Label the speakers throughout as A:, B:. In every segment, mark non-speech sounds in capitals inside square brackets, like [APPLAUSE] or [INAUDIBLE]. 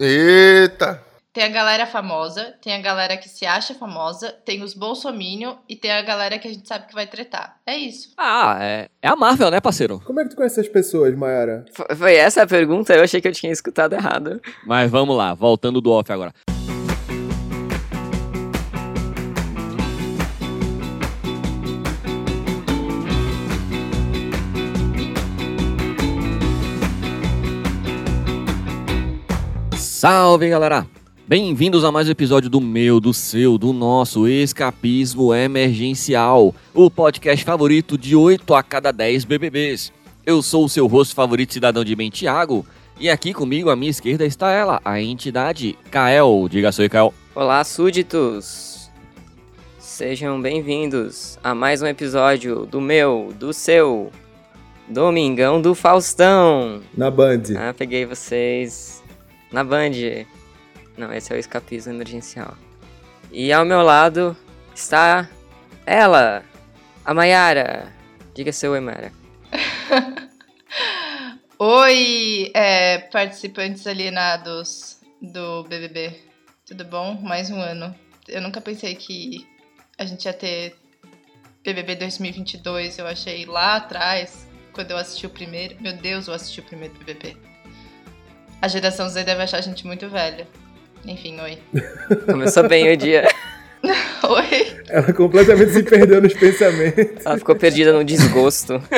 A: Eita!
B: Tem a galera famosa, tem a galera que se acha famosa, tem os bolsominion e tem a galera que a gente sabe que vai tretar. É isso.
C: Ah, é, é a Marvel, né, parceiro?
D: Como é que tu conhece essas pessoas, Mayara?
E: F- Foi essa a pergunta? Eu achei que eu tinha escutado errado.
C: Mas vamos lá, voltando do off agora. Salve, galera! Bem-vindos a mais um episódio do meu, do seu, do nosso Escapismo Emergencial, o podcast favorito de 8 a cada 10 BBBs. Eu sou o seu rosto favorito, cidadão de bem, Thiago, e aqui comigo à minha esquerda está ela, a entidade Kael. Diga seu Kael.
E: Olá, súditos! Sejam bem-vindos a mais um episódio do meu, do seu, Domingão do Faustão.
D: Na Band.
E: Ah, peguei vocês na Band. Não, esse é o escapismo emergencial. E ao meu lado está ela, a Mayara. Diga seu oi. [LAUGHS]
B: Oi, é, participantes alienados do BBB. Tudo bom? Mais um ano. Eu nunca pensei que a gente ia ter BBB 2022. Eu achei lá atrás, quando eu assisti o primeiro. Meu Deus, eu assisti o primeiro BBB. A geração Z deve achar a gente muito velha. Enfim, oi. [LAUGHS]
E: Começou bem o dia. [LAUGHS]
B: Oi.
D: Ela completamente se perdeu nos pensamentos.
E: Ela ficou perdida no desgosto. [LAUGHS]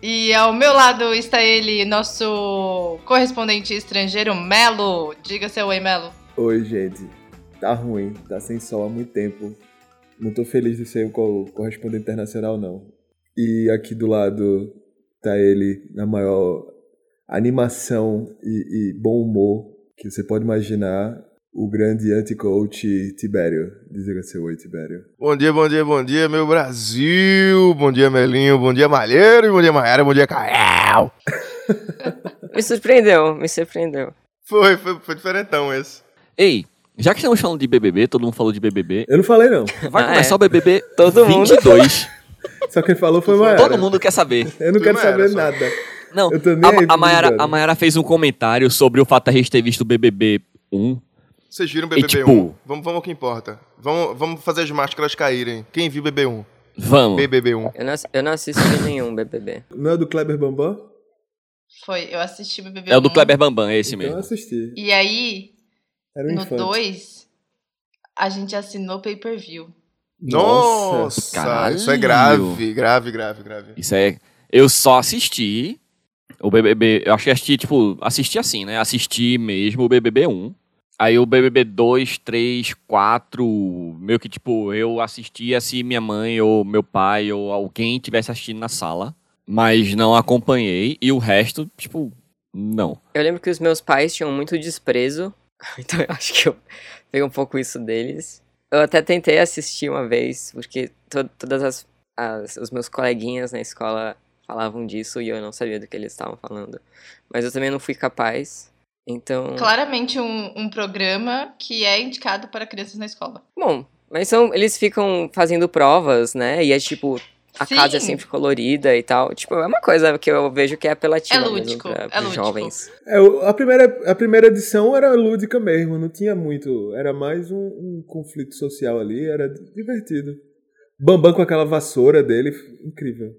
B: E ao meu lado está ele, nosso correspondente estrangeiro, Melo. Diga seu oi, Melo.
D: Oi, gente. Tá ruim. Tá sem sol há muito tempo. Não tô feliz de ser o co- correspondente internacional, não. E aqui do lado tá ele na maior animação e, e bom humor que você pode imaginar. O grande anti-coach Tibério. Diga seu oi, Tibério.
A: Bom dia, bom dia, bom dia, meu Brasil! Bom dia, Melinho, bom dia, Malheiro, bom dia, Maiara, bom dia, Kael! [LAUGHS]
E: Me surpreendeu, me surpreendeu.
A: Foi, foi, foi diferentão esse.
C: Ei, já que estamos falando de BBB, todo mundo falou de BBB,
D: Eu não falei, não. [LAUGHS]
C: vai
E: Ah,
C: começar
E: é.
C: o BBB
E: Todo mundo.
C: 22. [LAUGHS]
D: Só quem falou foi Mayara.
C: todo mundo quer saber.
D: Eu não
A: Tu
D: quero saber
A: só.
D: nada.
C: Não,
D: Eu tô nem aí
C: a, a,
D: pro
C: Mayara, a Mayara fez um comentário sobre o fato de a gente ter visto o BBB 1.
A: Vocês viram BBB1?
C: tipo-
A: Vamos, vamos ao que importa. Vamos, vamos fazer as máscaras caírem. Quem viu BB1?
C: Vamos.
A: BBB1.
E: Eu não, eu não assisti nenhum BBB.
D: Não é do Kleber Bambam?
B: Foi, eu assisti o BBB.
C: É o do
B: 1,
C: Kleber Bambam, é esse
D: Então eu
C: mesmo.
D: assisti.
B: E aí,
D: Era um
B: no
D: infante.
B: 2, a gente assinou pay-per-view.
A: Nossa!
C: Caralho.
A: Isso é grave, grave, grave, grave.
C: Isso é. Eu só assisti o BBB. Eu acho que assisti, tipo, assisti assim, né? Assisti mesmo o BBB 1. Aí o BBB 2, 3, 4. Meio que, tipo, eu assistia se minha mãe ou meu pai ou alguém tivesse assistindo na sala. Mas não acompanhei. E o resto, tipo, não.
E: Eu lembro que os meus pais tinham muito desprezo, [LAUGHS] então eu acho que eu peguei um pouco isso deles. Eu até tentei assistir uma vez, porque to todas as, as- os meus coleguinhas na escola falavam disso e eu não sabia do que eles estavam falando. Mas eu também não fui capaz. Então.
B: Claramente um, um programa que é indicado para crianças na escola.
E: Bom, mas são, eles ficam fazendo provas, né? E é tipo. A
B: Sim.
E: casa é sempre colorida e tal. Tipo, é uma coisa que eu vejo que é apelativa
B: É
E: mesmo
B: lúdico,
E: pra,
B: é lúdico.
E: jovens.
D: É, a, primeira, a primeira edição era lúdica mesmo, não tinha muito. Era mais um, um conflito social ali, era divertido. Bambam com aquela vassoura dele, incrível.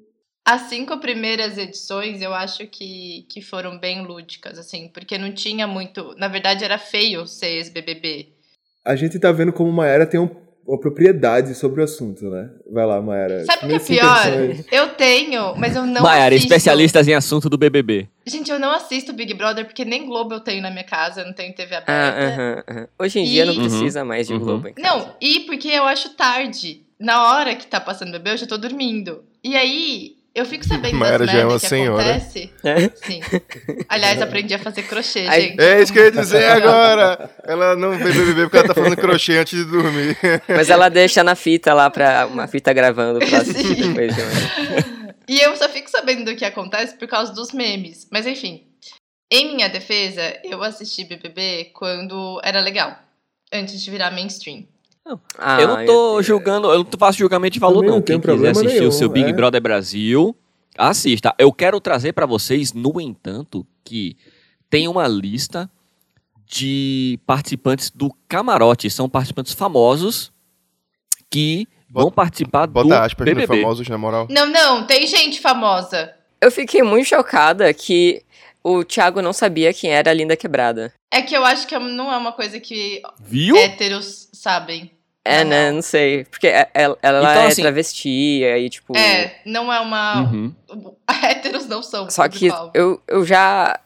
B: As cinco primeiras edições eu acho que, que foram bem lúdicas, assim, porque não tinha muito. Na verdade, era feio ser ex-BBB.
D: A gente tá vendo como Maera tem um- uma propriedade sobre o assunto, né? Vai lá, Maera.
B: Sabe o que é pior?
D: intenções.
B: Eu tenho, mas eu não assisto.
C: especialistas em assunto do BBB.
B: Gente, eu não assisto Big Brother porque nem Globo eu tenho na minha casa, eu não tenho TV
E: Ah,
B: aberta.
E: aham, aham. Hoje em dia não
B: E-
E: precisa mais de
C: Uhum.
E: Globo em casa.
B: Não, e porque eu acho tarde. Na hora que tá passando bebê, eu já tô dormindo. E aí, eu fico sabendo
A: Mayara
B: das
A: já é uma
B: que
A: senhora.
B: acontece.
E: É?
B: Sim. Aliás, aprendi a fazer crochê,
E: Ai,
B: gente.
A: É isso que eu ia dizer agora. Ela não vê BBB porque ela tá fazendo crochê antes de dormir.
E: Mas ela deixa na fita lá pra uma fita gravando pra assistir
B: Sim.
E: depois de manhã.
B: E eu só fico sabendo do que acontece por causa dos memes. Mas enfim, em minha defesa, eu assisti BBB quando era legal. Antes de virar mainstream.
E: Ah,
C: eu não tô
E: eu-
C: julgando, eu não faço julgamento de valor, não.
D: não
C: Quem quiser assistir
D: nenhum,
C: o seu Big
D: é.
C: Brother Brasil, assista. Eu quero trazer pra vocês, no entanto, que tem uma lista de participantes do camarote. São participantes famosos que vão
A: Bota-
C: participar do
A: Bota aspas no
C: BBB.
A: famosos, na moral.
B: Não, não, tem gente famosa.
E: Eu fiquei muito chocada que o Thiago não sabia quem era a Linda Quebrada.
B: É que eu acho que não é uma coisa que
C: Viu?
B: héteros sabem.
E: É,
B: Não.
E: né? Não sei. Porque é- ela, ela
C: Então,
E: é
C: assim-
E: travesti, aí, tipo.
B: É, não é uma.
C: Uhum. [LAUGHS]
B: Héteros não são.
E: Só que eu, eu já.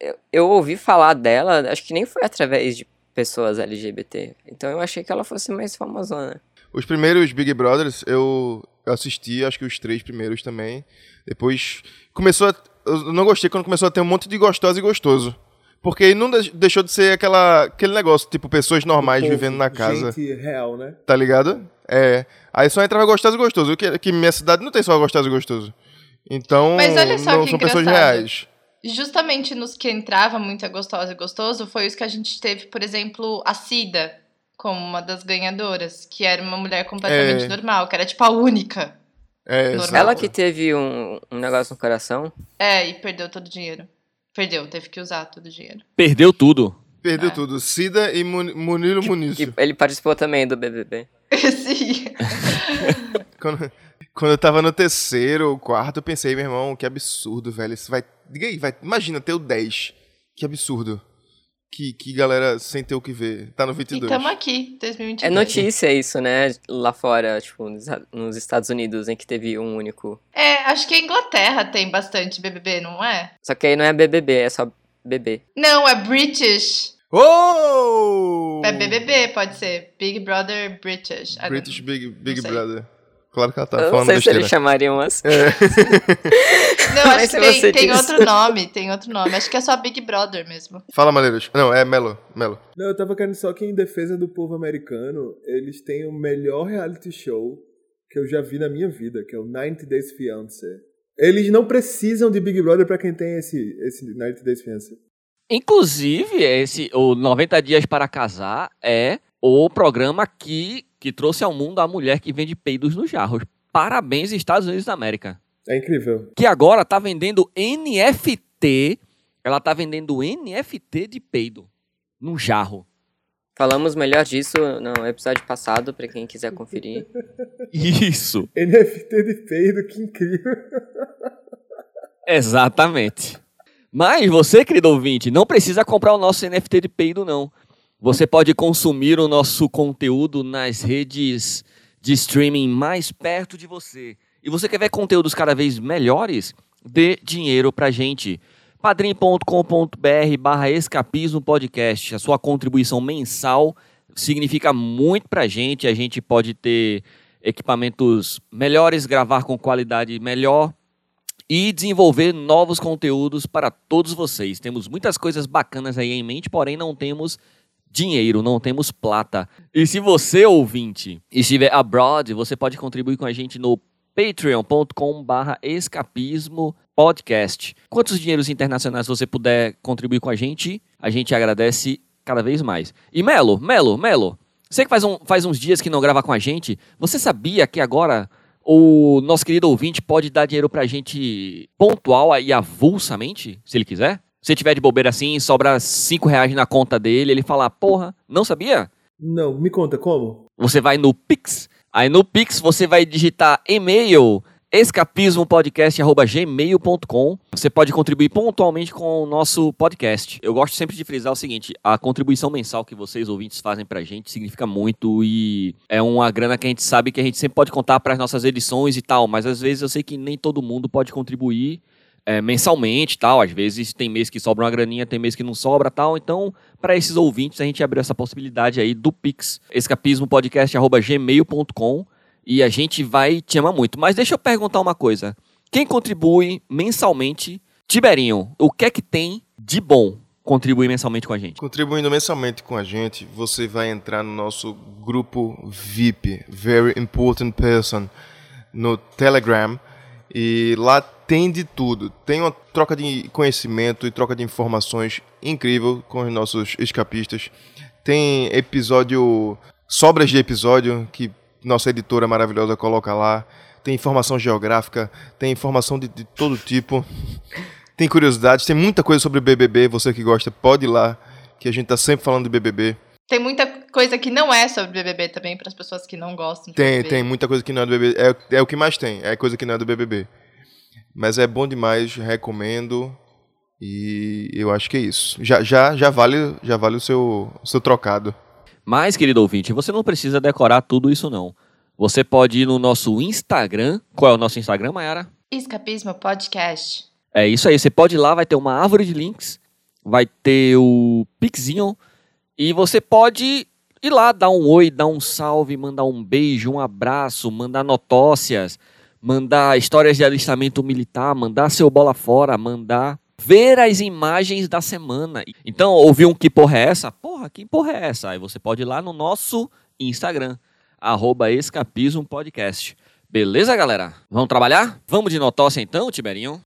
E: Eu, eu ouvi falar dela, acho que nem foi através de pessoas LGBT. Então eu achei que ela fosse mais famosona.
A: Os primeiros Big Brothers eu eu assisti, acho que os três primeiros também. Depois começou a. Eu não gostei quando começou a ter um monte de gostosa e gostoso. Porque aí não de- deixou de ser aquela, aquele negócio, tipo, pessoas normais
D: Povo,
A: vivendo na casa.
D: Gente real, né?
A: Tá ligado? É. Aí só entrava gostoso e gostoso. Que, que minha cidade não tem só gostoso e gostoso. Então,
B: Mas olha só
A: não
B: que
A: são pessoas
B: engraçado.
A: reais.
B: Justamente nos que entrava muito é gostosa e gostoso, foi os que a gente teve, por exemplo, a Cida como uma das ganhadoras, que era uma mulher completamente
A: É.
B: normal, que era tipo a única.
A: É,
B: Normal.
E: Ela que teve um, um negócio no coração.
B: É, e perdeu todo o dinheiro. Perdeu, teve que usar todo o dinheiro.
C: Perdeu tudo.
A: Perdeu
B: É.
A: tudo. Cida e Mun- Munilo Muniz.
E: E ele participou também do BBB. [LAUGHS]
B: Sim. [LAUGHS]
A: Quando, quando eu tava no terceiro ou quarto, eu pensei, meu irmão, que absurdo, velho. Isso vai. Diga aí, vai. Imagina ter o 10. Que absurdo. Que, que galera sem ter o que ver. Tá no
B: E
A: 22.
B: tamo aqui, 2022.
E: É notícia isso, né? Lá fora, tipo, nos, Estados Unidos, em que teve um único.
B: É, acho que a Inglaterra tem bastante BBB, não é?
E: Só que aí não é BBB, é só bebê.
B: Não, é British.
A: Oh!
B: É BBB, pode ser. Big Brother British.
A: British Big, Big. Brother. Claro que ela tá
E: Eu não
A: falando
E: sei se
A: besteira.
E: eles chamariam assim. [LAUGHS]
B: Não,
E: Mas
B: acho
E: se
B: que tem, tem outro nome, tem outro nome. Acho que é só Big Brother mesmo.
A: Fala, Maleiros. Não, é Melo. Melo.
D: Não, eu tava querendo só que em defesa do povo americano, eles têm o melhor reality show que eu já vi na minha vida, que é o 90 Days Fiancé. Eles não precisam de Big Brother pra quem tem esse, esse 90 Days Fiancé.
C: Inclusive, esse, o 90 Dias para Casar é o programa que, que trouxe ao mundo a mulher que vende peidos nos jarros. Parabéns, Estados Unidos da América.
D: É incrível.
C: Que agora tá vendendo NFT. Ela tá vendendo NFT de peido num jarro.
E: Falamos melhor disso no episódio passado, pra quem quiser conferir. [LAUGHS]
C: Isso.
D: NFT de peido, que incrível. [LAUGHS]
C: Exatamente. Mas você, querido ouvinte, não precisa comprar o nosso NFT de peido, não. Você pode consumir o nosso conteúdo nas redes de streaming mais perto de você. E você quer ver conteúdos cada vez melhores? Dê dinheiro pra gente. padrim.com.br barra escapismo podcast. A sua contribuição mensal significa muito pra gente. A gente pode ter equipamentos melhores, gravar com qualidade melhor e desenvolver novos conteúdos para todos vocês. Temos muitas coisas bacanas aí em mente, porém não temos dinheiro, não temos plata. E se você, ouvinte, estiver abroad, você pode contribuir com a gente no patreon.com barra escapismo podcast. Quantos dinheiros internacionais você puder contribuir com a gente, a gente agradece cada vez mais. E Melo, Melo, Melo, você que faz, um, faz uns dias que não grava com a gente, você sabia que agora o nosso querido ouvinte pode dar dinheiro pra gente pontual e avulsamente, se ele quiser? Se tiver de bobeira assim, sobra 5 reais na conta dele, ele fala, porra, não sabia?
D: Não, me conta, como?
C: Você vai no Pix, aí no Pix você vai digitar e-mail escapismopodcast.gmail.com Você pode contribuir pontualmente com o nosso podcast. Eu gosto sempre de frisar o seguinte, a contribuição mensal que vocês ouvintes fazem pra gente significa muito e é uma grana que a gente sabe que a gente sempre pode contar para as nossas edições e tal, mas às vezes eu sei que nem todo mundo pode contribuir é, mensalmente tal. Às vezes tem mês que sobra uma graninha, tem mês que não sobra tal. Então, para esses ouvintes, a gente abriu essa possibilidade aí do Pix, escapismopodcast.gmail.com e a gente vai te amar muito. Mas deixa eu perguntar uma coisa. Quem contribui mensalmente, Tiberinho, o que é que tem de bom contribuir mensalmente com a gente?
A: Contribuindo mensalmente com a gente, você vai entrar no nosso grupo VIP, Very Important Person, no Telegram. E lá tem de tudo. Tem uma troca de conhecimento e troca de informações incrível com os nossos escapistas. Tem episódio, sobras de episódio que nossa editora maravilhosa coloca lá. Tem informação geográfica, tem informação de, de todo tipo. Tem curiosidades, tem muita coisa sobre BBB. Você que gosta, pode ir lá que a gente tá sempre falando de BBB.
B: Tem muita coisa que não é sobre BBB também, para as pessoas que não gostam de
A: Tem,
B: BBB.
A: tem muita coisa que não é do BBB. É, é o que mais tem, é coisa que não é do BBB. Mas é bom demais, recomendo. E eu acho que é isso. Já, já, já vale, já vale o seu, o seu trocado.
C: Mas, querido ouvinte, você não precisa decorar tudo isso, não. Você pode ir no nosso Instagram. Qual é o nosso Instagram, Mayara?
B: Escapismo Podcast.
C: É isso aí, você pode ir lá, vai ter uma árvore de links, vai ter o Pixinho, e você pode ir lá, dar um oi, dar um salve, mandar um beijo, um abraço, mandar notócias, mandar histórias de alistamento militar, mandar seu bola fora, mandar ver as imagens da semana. Então, ouviu um que porra é essa? Porra, que porra é essa? Aí você pode ir lá no nosso Instagram, arroba. Beleza, galera? Vamos trabalhar? Vamos de notócia então, Tiberinho?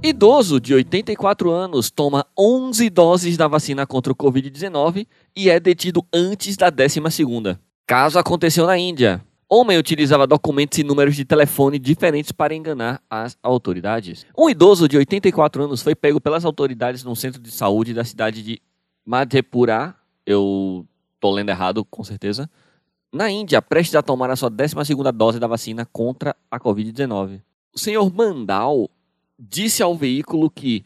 C: Idoso de 84 anos toma 11 doses da vacina contra o Covid-19 e é detido antes da 12ª. Caso aconteceu na Índia. Homem utilizava documentos e números de telefone diferentes para enganar as autoridades. Um idoso de 84 anos foi pego pelas autoridades num centro de saúde da cidade de Madhepura. Eu tô lendo errado, com certeza. Na Índia, prestes a tomar a sua 12ª dose da vacina contra a Covid-19. O senhor Mandal disse ao veículo que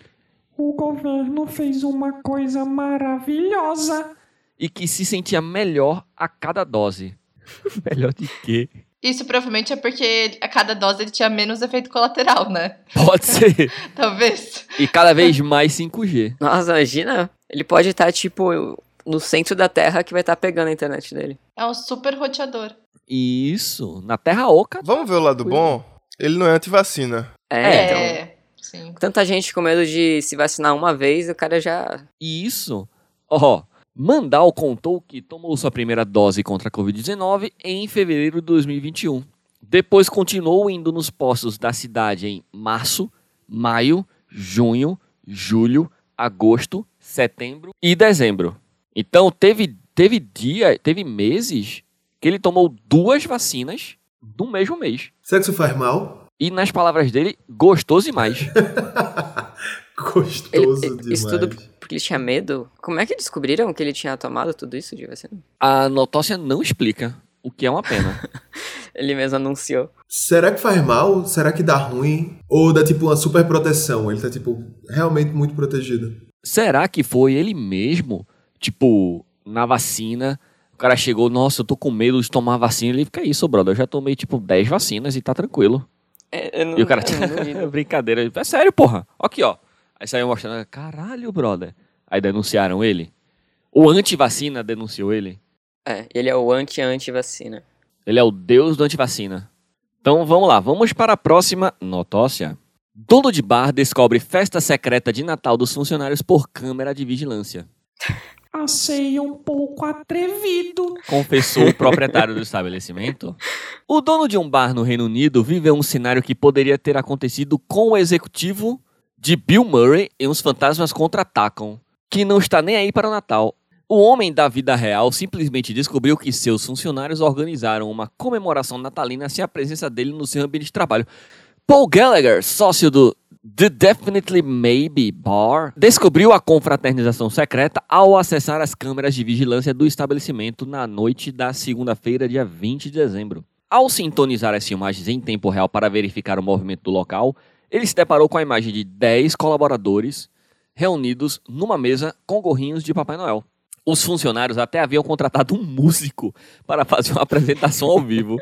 F: O governo fez uma coisa maravilhosa.
C: e que se sentia melhor a cada dose. [LAUGHS] melhor de quê?
B: Isso provavelmente é porque a cada dose ele tinha menos efeito colateral, né?
C: Pode ser. [LAUGHS]
B: Talvez.
C: E cada vez mais 5G.
E: Nossa, imagina. Ele pode estar, tipo, no centro da Terra que vai estar pegando a internet dele.
B: É um super roteador.
C: Isso, na Terra Oca.
A: Vamos ver o lado bom? Ele não é antivacina.
E: É, então.
B: Sim.
E: Tanta gente com medo de se vacinar uma vez, o cara já.
C: Isso. Ó, Mandal contou que tomou sua primeira dose contra a Covid-19 em fevereiro de 2021. Depois continuou indo nos postos da cidade em março, maio, junho, julho, agosto, setembro e dezembro. Então teve, teve dia, teve meses que ele tomou duas vacinas no mesmo mês.
G: Sexo faz mal?
C: E nas palavras dele, gostoso demais. [LAUGHS]
G: Gostoso
E: Ele-
G: demais.
E: isso tudo porque ele tinha medo? Como é que descobriram que ele tinha tomado tudo isso de vacina?
C: A notócia não explica, o que é uma pena. [LAUGHS]
E: Ele mesmo anunciou.
G: Será que faz mal? Será que dá ruim? Ou dá tipo uma super proteção? Ele tá tipo realmente muito protegido.
C: Será que foi ele mesmo? Tipo, na vacina, o cara chegou, nossa, eu tô com medo de tomar vacina. Ele fica isso, brother. Eu já tomei, tipo, 10 vacinas e tá tranquilo.
E: É, não,
C: e o cara, [LAUGHS]
E: duvido. [LAUGHS]
C: brincadeira. É sério, porra. Aqui, ó. Aí saiu mostrando, caralho, brother. Aí denunciaram ele. O antivacina denunciou ele.
E: É, ele é o anti-anti-vacina.
C: Ele é o deus do antivacina. Então vamos lá, vamos para a próxima notócia. Dono de bar descobre festa secreta de Natal dos funcionários por câmera de vigilância. [LAUGHS]
F: Achei um pouco atrevido.
C: confessou o [LAUGHS] proprietário do estabelecimento. O dono de um bar no Reino Unido viveu um cenário que poderia ter acontecido com o executivo de Bill Murray em Os Fantasmas Contra-Atacam, que não está nem aí para o Natal. O homem da vida real simplesmente descobriu que seus funcionários organizaram uma comemoração natalina sem a presença dele no seu ambiente de trabalho. Paul Gallagher, sócio do The Definitely Maybe Bar, descobriu a confraternização secreta ao acessar as câmeras de vigilância do estabelecimento na noite da segunda-feira, dia 20 de dezembro. Ao sintonizar as filmagens em tempo real para verificar o movimento do local, ele se deparou com a imagem de 10 colaboradores reunidos numa mesa com gorrinhos de Papai Noel. Os funcionários até haviam contratado um músico para fazer uma [LAUGHS] apresentação ao vivo.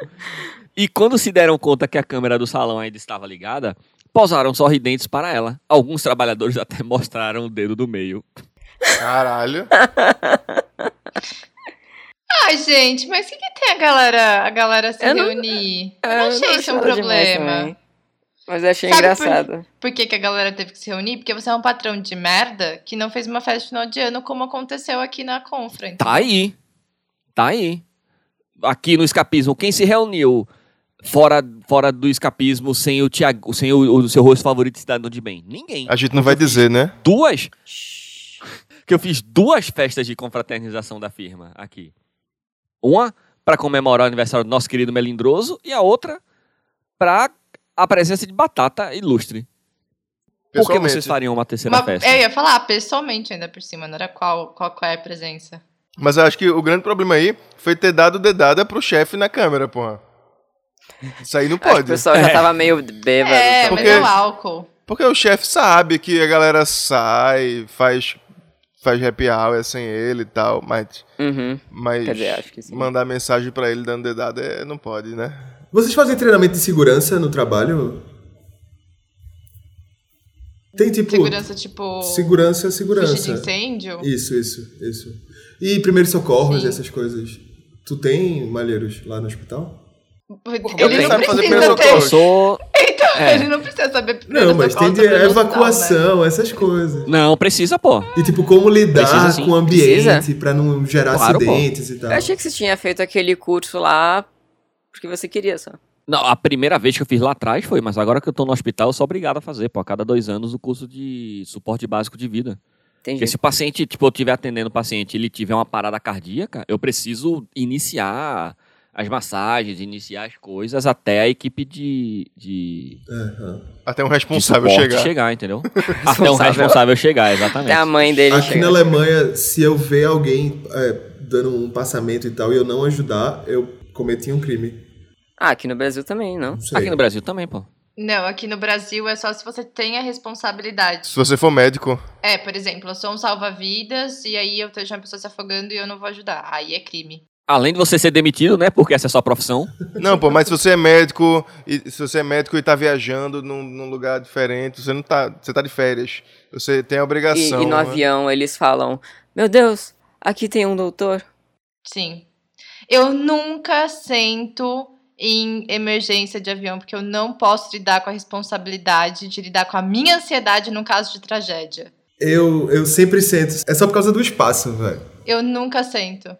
C: E quando se deram conta que a câmera do salão ainda estava ligada, posaram sorridentes para ela. Alguns trabalhadores até [LAUGHS] mostraram o dedo do meio.
A: Caralho. [LAUGHS]
B: Ai, gente, mas o que, que tem a galera, a galera se
E: Eu não-
B: reunir? Eu
E: É,
B: não achei isso um problema.
E: Mas eu achei
B: Sabe por-
E: engraçado.
B: Por que, que a galera teve que se reunir? Porque você é um patrão de merda que não fez uma festa de final de ano como aconteceu aqui na Confra.
C: Tá aí. Tá aí. Aqui no escapismo, quem se reuniu fora, fora do escapismo sem o Tiago, sem o, o seu rosto favorito cidadão de bem? Ninguém.
A: A gente não vai dizer, né?
C: Duas? Que eu fiz duas festas de confraternização da firma aqui. Uma para comemorar o aniversário do nosso querido Melindroso e a outra para a presença de batata ilustre. Por que vocês fariam uma terceira
B: Uma-
C: festa?
B: eu ia falar pessoalmente ainda por cima, não era qual, qual, qual é a presença.
A: Mas eu acho que o grande problema aí foi ter dado dedada pro chefe na câmera, porra. Isso aí não
E: que o
A: pode.
E: pessoal já tava meio bêbado.
B: É,
E: também.
B: mas
A: Porque-
B: é o álcool.
A: Porque o chefe sabe que a galera sai, faz, faz happy hour sem ele e tal, mas,
E: Uhum.
A: mas
E: Quer dizer, acho que sim.
A: mandar mensagem pra ele dando dedada é, não pode, né?
G: Vocês fazem treinamento de segurança no trabalho? Tem tipo.
B: Segurança, tipo.
G: Segurança,
B: Fugir de
G: segurança.
B: incêndio.
G: Isso, isso, isso. E primeiros socorros,
B: Sim.
G: essas coisas. Tu tem malheiros lá no hospital?
B: Ele
A: Ele
B: não precisa ter.
C: Eu sou.
B: Então,
C: É.
B: ele não precisa saber
G: Não, mas tem de
B: né?
G: evacuação, essas coisas.
C: Não, precisa, pô.
G: E tipo, como lidar
C: Precisa sim.
G: com o ambiente
E: Precisa?
G: pra não gerar
C: Claro, pô.
G: acidentes e tal.
E: Eu achei que você tinha feito aquele curso lá porque você queria só.
C: Não, a primeira vez que eu fiz lá atrás foi, mas agora que eu tô no hospital, eu sou obrigado a fazer, pô, a cada dois anos o curso de suporte básico de vida.
E: Entendi.
C: Porque se o paciente, tipo, eu estiver atendendo o paciente e ele tiver uma parada cardíaca, eu preciso iniciar as massagens, iniciar as coisas até a equipe de, de,
G: Aham.
A: Até um responsável
C: suporte
A: chegar.
C: entendeu? [LAUGHS] até um responsável chegar, exatamente.
E: Até a mãe dele
G: Aqui
E: chega.
G: na Alemanha, se eu ver alguém é, dando um passamento e tal e eu não ajudar, eu cometi um crime.
E: Ah, aqui no Brasil também, não?
G: Não.
C: Aqui no Brasil também, pô.
B: Não, aqui no Brasil é só se você tem a responsabilidade.
A: Se você for médico,
B: É, por exemplo, eu sou um salva-vidas e aí eu vejo uma pessoa se afogando e eu não vou ajudar. Aí é crime.
C: Além de você ser demitido, né? Porque essa é a sua profissão.
A: Não, pô, mas se você é médico e se você é médico e tá viajando num, num lugar diferente, você não tá, você tá de férias, você tem a
E: E,
A: obrigação.
E: e no
A: né?
E: avião eles falam: Meu Deus, aqui tem um doutor.
B: Sim. Eu nunca sento em emergência de avião, porque eu não posso lidar com a responsabilidade de lidar com a minha ansiedade num caso de tragédia.
G: Eu, eu sempre sento. É só por causa do espaço, velho.
B: Eu nunca sento.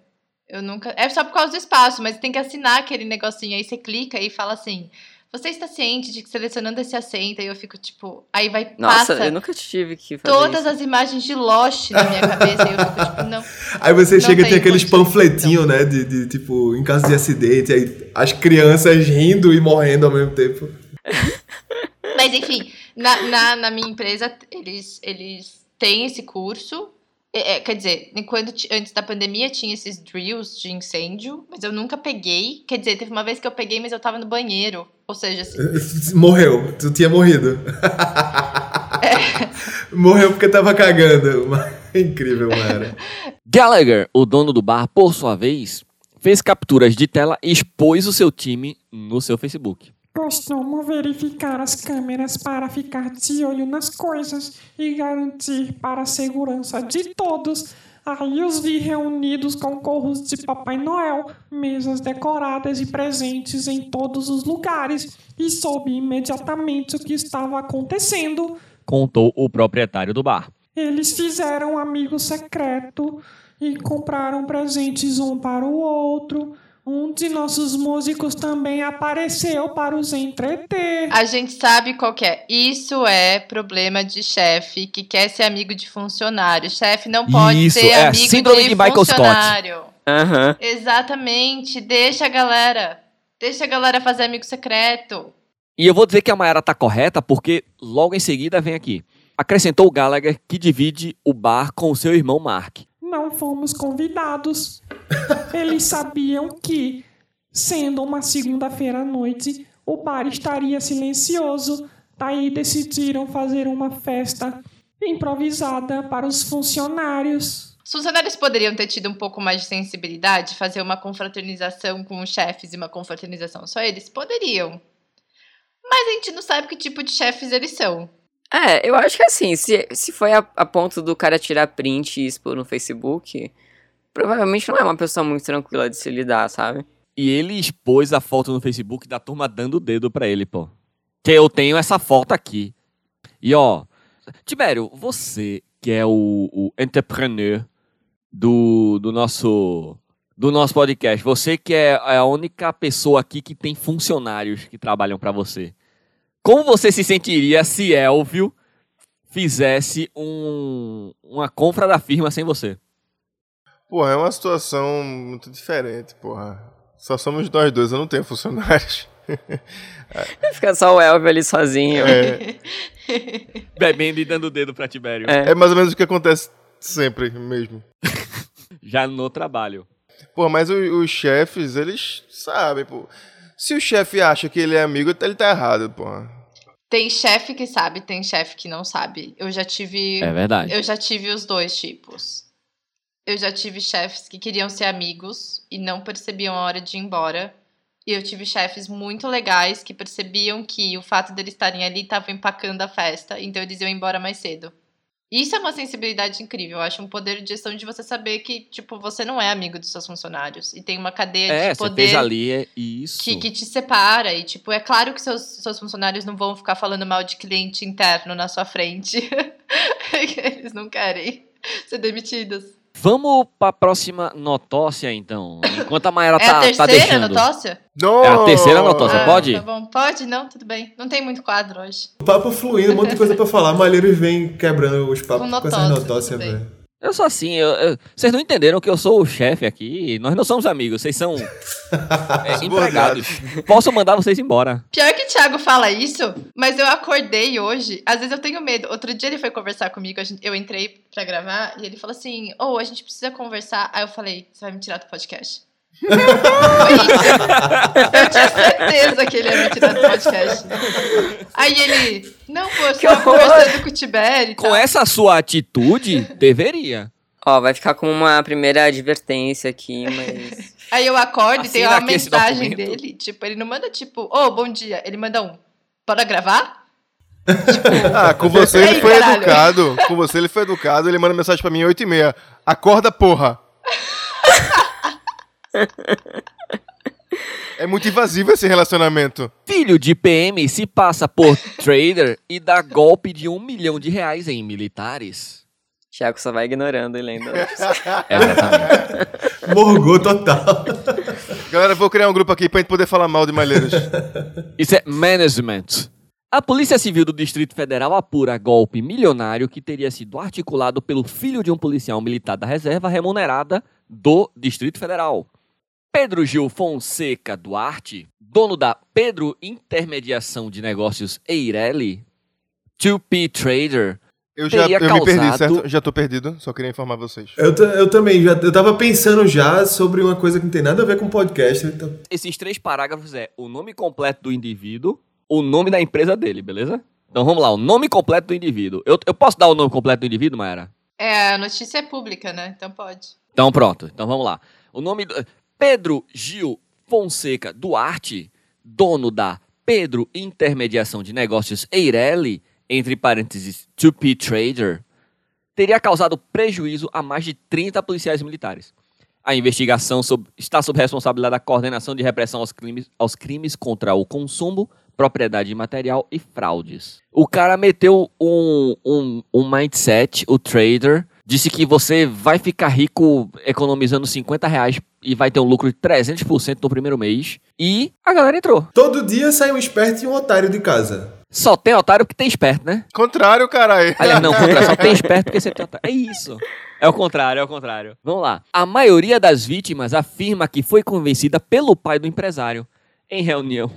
B: Eu nunca. É só por causa do espaço, mas tem que assinar aquele negocinho. Aí você clica e fala assim: Você está ciente de que selecionando esse assento? Aí eu fico tipo. Aí vai.
E: Nossa,
B: passa
E: eu nunca tive que fazer
B: todas
E: isso.
B: as imagens de Lost na minha cabeça. e eu fico tipo, não. [LAUGHS]
G: Aí você
B: Não
G: chega e tem aqueles panfletinhos, né? De, de, tipo, em caso de acidente, aí as crianças rindo e morrendo ao mesmo tempo.
B: Mas enfim, na, na, na minha empresa, eles, eles têm esse curso. É, é, quer dizer, enquanto antes da pandemia tinha esses drills de incêndio, mas eu nunca peguei. Quer dizer, teve uma vez que eu peguei, mas eu tava no banheiro. Ou seja, assim,
G: Morreu, tu tinha morrido. [LAUGHS] Morreu porque tava cagando. [LAUGHS] É Incrível, Mara.
C: Gallagher, o dono do bar, por sua vez, fez capturas de tela e expôs o seu time no seu Facebook.
F: Costumo verificar as câmeras para ficar de olho nas coisas e garantir para a segurança de todos. Aí os vi reunidos com corros de Papai Noel, mesas decoradas e presentes em todos os lugares, e soube imediatamente o que estava acontecendo.
C: Contou o proprietário do bar.
F: Eles fizeram um amigo secreto e compraram presentes um para o outro. Um de nossos músicos também apareceu para os entreter.
B: a gente sabe qual que é. Isso é problema de chefe que quer ser amigo de funcionário. Chefe não pode
C: Isso,
B: ser
C: é a
B: amigo
C: síndrome
B: de,
C: de Michael Scott.
B: funcionário.
E: Aham.
B: Exatamente. Deixa a galera. Deixa a galera fazer amigo secreto.
C: E eu vou dizer que a Mayara tá correta porque logo em seguida vem aqui. Acrescentou o Gallagher que divide o bar com o seu irmão Mark.
F: Não fomos convidados. Eles sabiam que, sendo uma segunda-feira à noite, o bar estaria silencioso. Daí decidiram fazer uma festa improvisada para os funcionários.
B: Os funcionários poderiam ter tido um pouco mais de sensibilidade, fazer uma confraternização com os chefes e uma confraternização só eles? Poderiam. Mas a gente não sabe que tipo de chefes eles são.
E: É, eu acho que assim, se, se foi a, a ponto do cara tirar print e expor no Facebook, provavelmente não é uma pessoa muito tranquila de se lidar, sabe?
C: E ele expôs a foto no Facebook da turma dando o dedo pra ele, pô. Que eu tenho essa foto aqui. E ó, Tibério, você que é o, o entrepreneur do, do nosso do nosso podcast, você que é a única pessoa aqui que tem funcionários que trabalham pra você. Como você se sentiria se Elvio fizesse um, uma compra da firma sem você?
A: Porra, é uma situação muito diferente, porra. Só somos nós dois, eu não tenho funcionários. [LAUGHS]
E: Fica só o Elvio ali sozinho.
A: É, [LAUGHS]
C: Bebendo e dando o dedo pra Tibério.
E: É.
A: é mais ou menos o que acontece sempre mesmo. [LAUGHS]
C: Já no trabalho.
A: Pô, mas o- os chefes, eles sabem, pô. Se o chefe acha que ele é amigo, ele tá errado, pô.
B: Tem chefe que sabe, tem chefe que não sabe. Eu já tive.
C: É verdade.
B: Eu já tive os dois tipos. Eu já tive chefes que queriam ser amigos e não percebiam a hora de ir embora. E eu tive chefes muito legais que percebiam que o fato deles estarem ali estava empacando a festa, então eles iam embora mais cedo. Isso é uma sensibilidade incrível. Eu acho um poder de gestão de você saber que, tipo, você não é amigo dos seus funcionários. E tem uma cadeia
C: É,
B: de
C: você
B: poder
C: fez ali, é isso.
B: que, que te separa. E, tipo, é claro que seus, seus funcionários não vão ficar falando mal de cliente interno na sua frente. [LAUGHS] Eles não querem ser demitidos.
C: Vamos pra próxima notócia, então. Enquanto a Mayara
B: é
C: tá,
B: a
C: tá
B: terceira
C: deixando.
B: notócia?
A: Não!
C: É a terceira notócia,
B: Ah,
C: pode?
B: Tá bom. Pode? Não, tudo bem. Não tem muito quadro hoje.
G: O papo fluindo, um monte de coisa pra falar. Malheiros vem quebrando os papos
B: Com
G: com, essas
B: notócias,
G: velho.
C: Eu sou assim, eu- eu- vocês não entenderam que eu sou o chefe aqui. Nós não somos amigos, vocês são é, empregados. Posso mandar vocês embora.
B: Pior que o Thiago fala isso, mas eu acordei hoje. Às vezes eu tenho medo. Outro dia ele foi conversar comigo, a gente- eu entrei pra gravar e ele falou assim: Ô, a gente precisa conversar. Aí eu falei: Você vai me tirar do podcast? Foi isso. Eu tinha certeza que ele ia me tirar do podcast. Aí ele: Não, pô, eu
E: Que
B: tava
E: horror.
B: conversando com o Tibério.
C: Com
B: tal."
C: essa sua atitude, deveria.
E: Ó, vai ficar como uma primeira advertência aqui, mas.
B: Aí eu acordo e tem
C: Assina
B: uma mensagem dele. Tipo, ele não manda tipo: Ô, bom dia. Ele manda um: Bora gravar? [LAUGHS]
A: Ah, com você ele
B: Ei,
A: foi
B: caralho.
A: educado. Com você ele foi educado. Ele manda mensagem pra mim 8 e meia. Acorda, porra. É muito invasivo esse relacionamento.
C: Filho de PM se passa por trader e dá golpe de um milhão de reais em militares.
E: Thiago só vai ignorando e lendo. [LAUGHS]
C: Exatamente.
G: Morgou total.
A: Galera, vou criar um grupo aqui pra gente poder falar mal de Malheiros.
C: Isso é management. A Polícia Civil do Distrito Federal apura golpe milionário que teria sido articulado pelo filho de um policial militar da reserva remunerada do Distrito Federal. Pedro Gil Fonseca Duarte, dono da Pedro Intermediação de Negócios Eireli, 2P Trader,
A: Eu já
C: Teria
A: eu me perdi,
C: causado-
A: certo? Já tô perdido, só queria informar vocês.
G: Eu, eu também, já, eu tava pensando já sobre uma coisa que não tem nada a ver com podcast. Então,
C: esses três parágrafos é o nome completo do indivíduo, o nome da empresa dele, beleza? Então vamos lá, o nome completo do indivíduo. Eu, eu posso dar o nome completo do indivíduo, Mayara?
B: É, a notícia é pública, né? Então pode.
C: Então pronto, então vamos lá. O nome do... Pedro Gil Fonseca Duarte, dono da Pedro Intermediação de Negócios Eireli, entre parênteses 2P Trader, teria causado prejuízo a mais de 30 policiais militares. A investigação está sob responsabilidade da Coordenação de Repressão aos crimes, aos crimes contra o consumo, propriedade imaterial e fraudes. O cara meteu um, um, um mindset, o trader, disse que você vai ficar rico economizando 50 reais e vai ter um lucro de 300% no primeiro mês. E a galera entrou.
G: todo dia sai um esperto e um otário de casa.
C: Só tem otário porque tem esperto, né?
A: Contrário, caralho.
C: Aliás, não, contra, só tem [LAUGHS] esperto porque você tem otário. É isso. É o contrário, é o contrário. Vamos lá. A maioria das vítimas afirma que foi convencida pelo pai do empresário em reunião.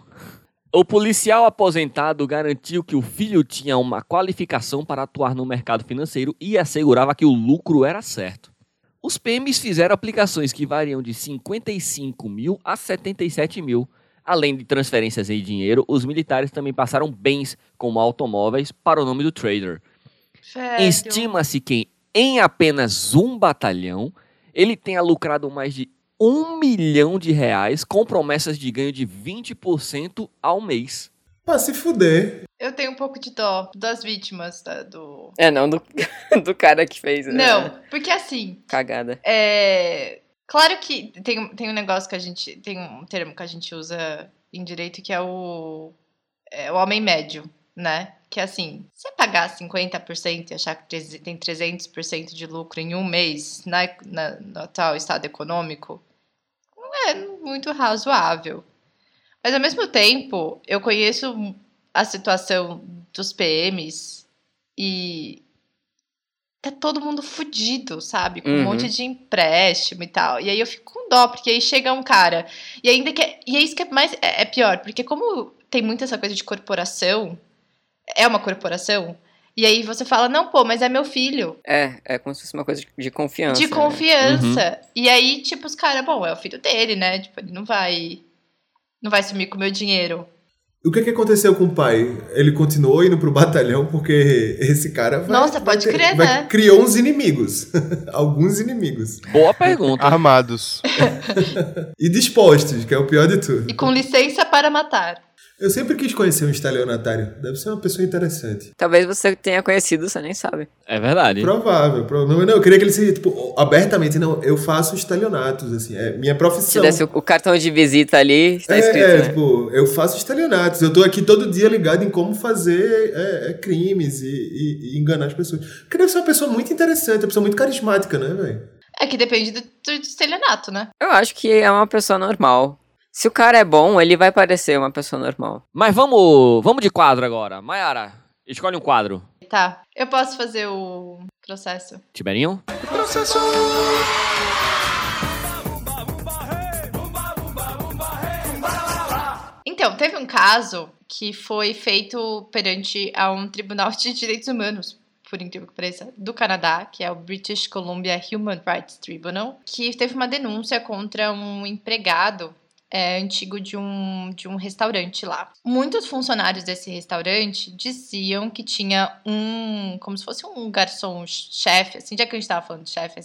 C: O policial aposentado garantiu que o filho tinha uma qualificação para atuar no mercado financeiro e assegurava que o lucro era certo. Os PMs fizeram aplicações que variam de 55 mil a 77 mil. Além de transferências em dinheiro, os militares também passaram bens, como automóveis, para o nome do trader. Estima-se que em apenas um batalhão ele tenha lucrado mais de um milhão de reais com promessas de ganho de 20% ao mês.
G: Pra se fuder.
B: Eu tenho um pouco de dó das vítimas tá, do.
E: É, não do, [LAUGHS] do cara que fez. né?
B: Não, porque assim,
E: Cagada.
B: é. Claro que tem, tem um negócio que a gente. Tem um termo que a gente usa em direito que é o. É o homem médio, né? Que é assim, você pagar 50% e achar que tem 300% de lucro em um mês na, na, no tal estado econômico, não é muito razoável. Mas ao mesmo tempo, eu conheço a situação dos PMs e tá todo mundo fudido, sabe? Com um
E: Uhum.
B: monte de empréstimo e tal. E aí eu fico com dó, porque aí chega um cara. E ainda que. é- E é isso que é mais. É, é pior, porque como tem muito essa coisa de corporação, é uma corporação. E aí você fala, não, pô, mas é meu filho.
E: É, é como se fosse uma coisa de, de confiança.
B: de
E: né?
B: confiança. E aí, tipo, os caras, bom, é o filho dele, né? Tipo, ele não vai. Não vai sumir com o meu dinheiro.
G: O que, que aconteceu com o pai? Ele continuou indo pro [LAUGHS] batalhão porque esse cara vai,
B: Nossa, pode
G: vai
B: crer,
G: vai-
B: né?
G: criou uns inimigos. [LAUGHS] Alguns inimigos.
C: Boa pergunta.
A: Armados. [LAUGHS]
G: E dispostos, que é o pior de tudo.
B: E com licença para matar.
G: Eu sempre quis conhecer um estelionatário. Deve ser uma pessoa interessante.
E: Talvez você tenha conhecido, você nem sabe.
C: É verdade.
G: Provável, provável. Não, eu queria que ele se, tipo, abertamente, não, eu faço estelionatos, assim, é minha
E: Se
G: profissão.
E: desse o, o cartão de visita ali, tá
G: é,
E: escrito,
G: é,
E: né?
G: tipo, eu faço estelionatos. Eu tô aqui todo dia ligado em como fazer é, é, crimes e, e- e enganar as pessoas. Porque deve ser uma pessoa muito interessante, uma pessoa muito carismática, né, velho?
B: É que depende do, do estelionato, né?
E: Eu acho que é uma pessoa normal. Se o cara é bom, ele vai parecer uma pessoa normal.
C: Mas vamos, vamos de quadro agora. Mayara, escolhe um quadro.
B: Tá. Eu posso fazer o processo.
C: Tiberinho?
B: Então, teve um caso que foi feito perante a um tribunal de direitos humanos, por incrível que pareça, do Canadá, que é o British Columbia Human Rights Tribunal, que teve uma denúncia contra um empregado é, antigo de um, de um restaurante lá. Muitos funcionários desse restaurante diziam que tinha um, como se fosse um garçom chefe, assim, já que a gente tava falando de chefe